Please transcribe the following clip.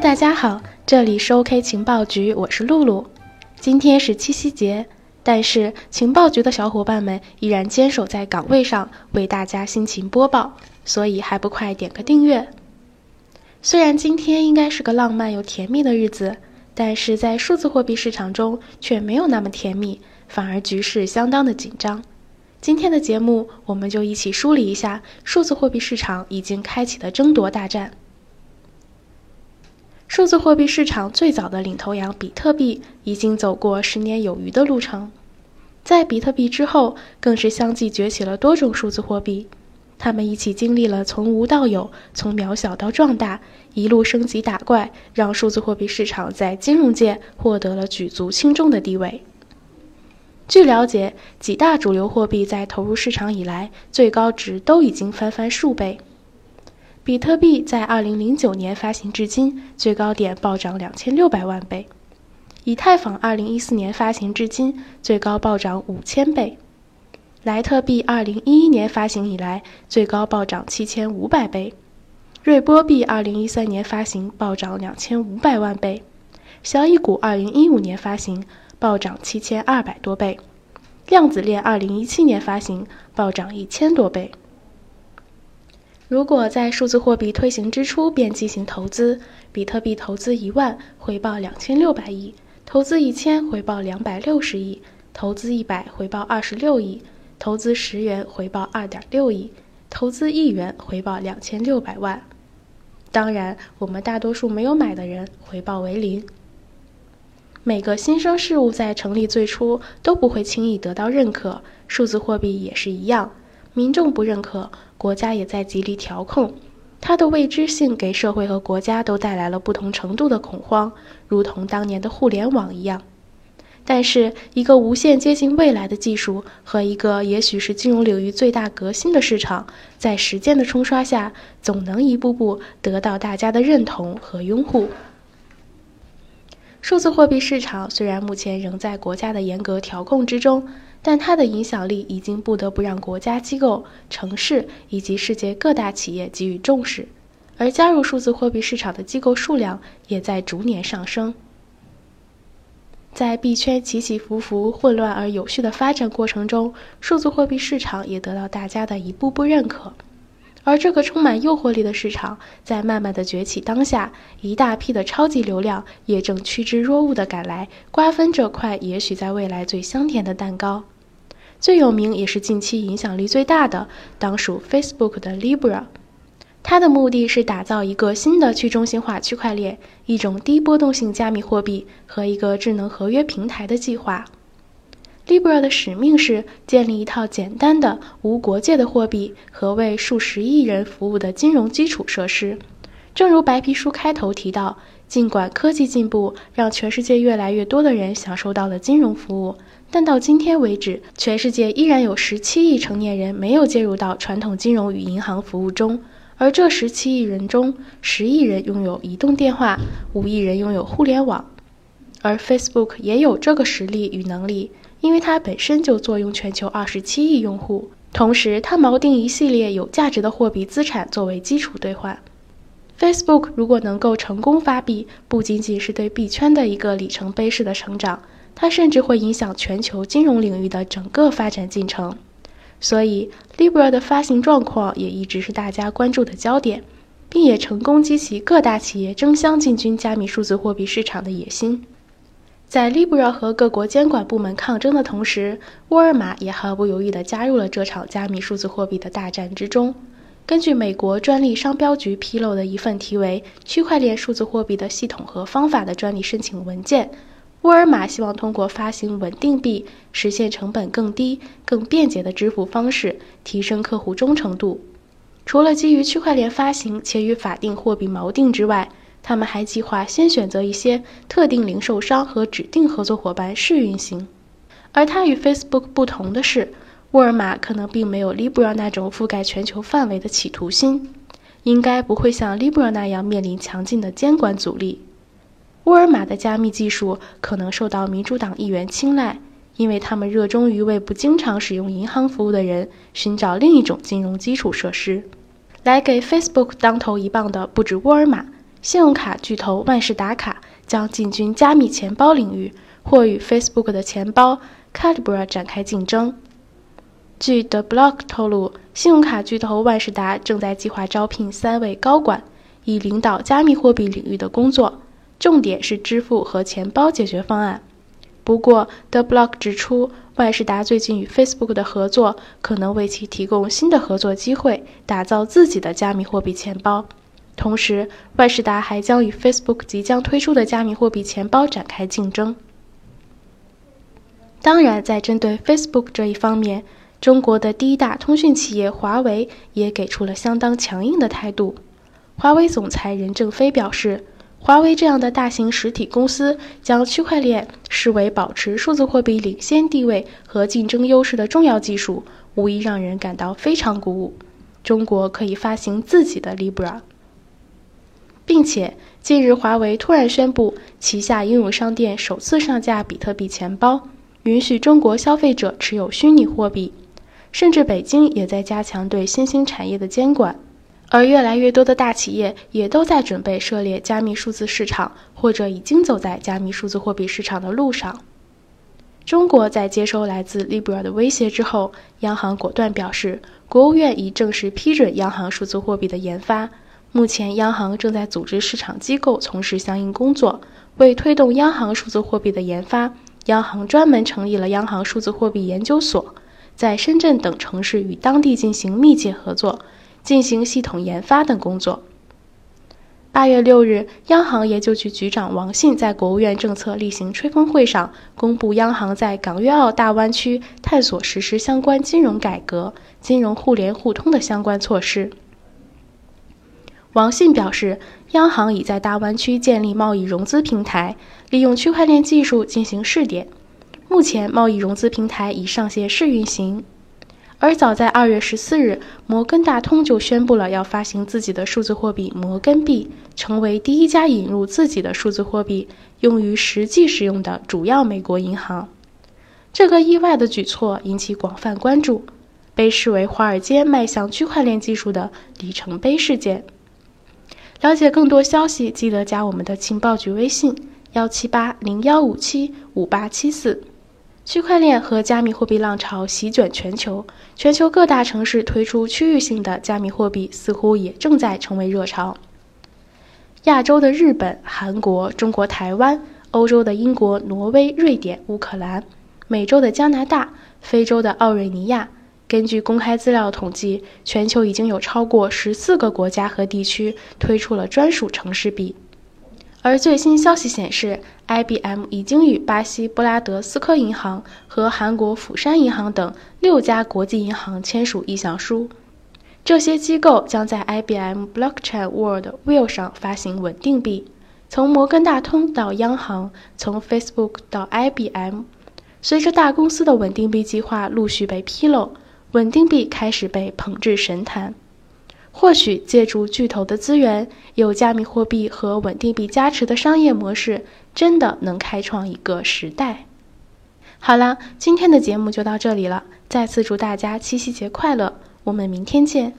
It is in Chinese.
大家好，这里是 OK 情报局，我是露露。今天是七夕节，但是情报局的小伙伴们依然坚守在岗位上，为大家辛勤播报，所以还不快点个订阅？虽然今天应该是个浪漫又甜蜜的日子，但是在数字货币市场中却没有那么甜蜜，反而局势相当的紧张。今天的节目，我们就一起梳理一下数字货币市场已经开启的争夺大战。数字货币市场最早的领头羊比特币已经走过十年有余的路程，在比特币之后，更是相继崛起了多种数字货币，他们一起经历了从无到有、从渺小到壮大，一路升级打怪，让数字货币市场在金融界获得了举足轻重的地位。据了解，几大主流货币在投入市场以来，最高值都已经翻番数倍。比特币在2009年发行至今，最高点暴涨2600万倍；以太坊2014年发行至今，最高暴涨5000倍；莱特币2011年发行以来，最高暴涨7500倍；瑞波币2013年发行暴涨2500万倍；小蚁股2015年发行暴涨7200多倍；量子链2017年发行暴涨1000多倍。如果在数字货币推行之初便进行投资，比特币投资一万回报两千六百亿，投资一千回报两百六十亿，投资一百回报二十六亿，投资十元回报二点六亿，投资一元回报两千六百万。当然，我们大多数没有买的人回报为零。每个新生事物在成立最初都不会轻易得到认可，数字货币也是一样。民众不认可，国家也在极力调控。它的未知性给社会和国家都带来了不同程度的恐慌，如同当年的互联网一样。但是，一个无限接近未来的技术和一个也许是金融领域最大革新的市场，在时间的冲刷下，总能一步步得到大家的认同和拥护。数字货币市场虽然目前仍在国家的严格调控之中。但它的影响力已经不得不让国家机构、城市以及世界各大企业给予重视，而加入数字货币市场的机构数量也在逐年上升。在币圈起起伏伏、混乱而有序的发展过程中，数字货币市场也得到大家的一步步认可。而这个充满诱惑力的市场，在慢慢的崛起当下，一大批的超级流量也正趋之若鹜的赶来，瓜分这块也许在未来最香甜的蛋糕。最有名也是近期影响力最大的，当属 Facebook 的 Libra。它的目的是打造一个新的去中心化区块链，一种低波动性加密货币和一个智能合约平台的计划。Libra 的使命是建立一套简单的、无国界的货币和为数十亿人服务的金融基础设施。正如白皮书开头提到，尽管科技进步让全世界越来越多的人享受到了金融服务。但到今天为止，全世界依然有十七亿成年人没有介入到传统金融与银行服务中，而这十七亿人中，十亿人拥有移动电话，五亿人拥有互联网。而 Facebook 也有这个实力与能力，因为它本身就坐拥全球二十七亿用户，同时它锚定一系列有价值的货币资产作为基础兑换。Facebook 如果能够成功发币，不仅仅是对币圈的一个里程碑式的成长。它甚至会影响全球金融领域的整个发展进程，所以 Libra 的发行状况也一直是大家关注的焦点，并也成功激起各大企业争相进军加密数字货币市场的野心。在 Libra 和各国监管部门抗争的同时，沃尔玛也毫不犹豫地加入了这场加密数字货币的大战之中。根据美国专利商标局披露的一份题为《区块链数字货币的系统和方法》的专利申请文件。沃尔玛希望通过发行稳定币，实现成本更低、更便捷的支付方式，提升客户忠诚度。除了基于区块链发行且与法定货币锚定之外，他们还计划先选择一些特定零售商和指定合作伙伴试运行。而它与 Facebook 不同的是，沃尔玛可能并没有 Libra 那种覆盖全球范围的企图心，应该不会像 Libra 那样面临强劲的监管阻力。沃尔玛的加密技术可能受到民主党议员青睐，因为他们热衷于为不经常使用银行服务的人寻找另一种金融基础设施。来给 Facebook 当头一棒的不止沃尔玛，信用卡巨头万事达卡将进军加密钱包领域，或与 Facebook 的钱包 Calibra 展开竞争。据 The Block 透露，信用卡巨头万事达正在计划招聘三位高管，以领导加密货币领域的工作，重点是支付和钱包解决方案。不过，The Block 指出，万事达最近与 Facebook 的合作可能为其提供新的合作机会，打造自己的加密货币钱包。同时，万事达还将与 Facebook 即将推出的加密货币钱包展开竞争。当然，在针对 Facebook 这一方面，中国的第一大通讯企业华为也给出了相当强硬的态度。华为总裁任正非表示，华为这样的大型实体公司将区块链视为保持数字货币领先地位和竞争优势的重要技术，无疑让人感到非常鼓舞。中国可以发行自己的 Libra。并且，近日华为突然宣布，旗下应用商店首次上架比特币钱包，允许中国消费者持有虚拟货币。甚至北京也在加强对新兴产业的监管，而越来越多的大企业也都在准备涉猎加密数字市场，或者已经走在加密数字货币市场的路上。中国在接收来自 Libra 的威胁之后，央行果断表示，国务院已正式批准央行数字货币的研发。目前，央行正在组织市场机构从事相应工作。为推动央行数字货币的研发，央行专门成立了央行数字货币研究所，在深圳等城市与当地进行密切合作，进行系统研发等工作。八月六日，央行研究局局长王信在国务院政策例行吹风会上公布央行在港粤澳大湾区探索实施相关金融改革、金融互联互通的相关措施。王信表示，央行已在大湾区建立贸易融资平台，利用区块链技术进行试点。目前，贸易融资平台已上线试运行。而早在二月十四日，摩根大通就宣布了要发行自己的数字货币摩根币，成为第一家引入自己的数字货币用于实际使用的主要美国银行。这个意外的举措引起广泛关注，被视为华尔街迈向区块链技术的里程碑事件。了解更多消息，记得加我们的情报局微信：幺七八零幺五七五八七四。区块链和加密货币浪潮席卷全球，全球各大城市推出区域性的加密货币，似乎也正在成为热潮。亚洲的日本、韩国、中国台湾，欧洲的英国、挪威、瑞典、乌克兰，美洲的加拿大，非洲的奥瑞尼亚。根据公开资料统计，全球已经有超过十四个国家和地区推出了专属城市币。而最新消息显示，IBM 已经与巴西布拉德斯科银行和韩国釜山银行等六家国际银行签署意向书。这些机构将在 IBM Blockchain World Wheel 上发行稳定币。从摩根大通到央行，从 Facebook 到 IBM，随着大公司的稳定币计划陆续被披露。稳定币开始被捧至神坛，或许借助巨头的资源，有加密货币和稳定币加持的商业模式，真的能开创一个时代。好了，今天的节目就到这里了，再次祝大家七夕节快乐，我们明天见。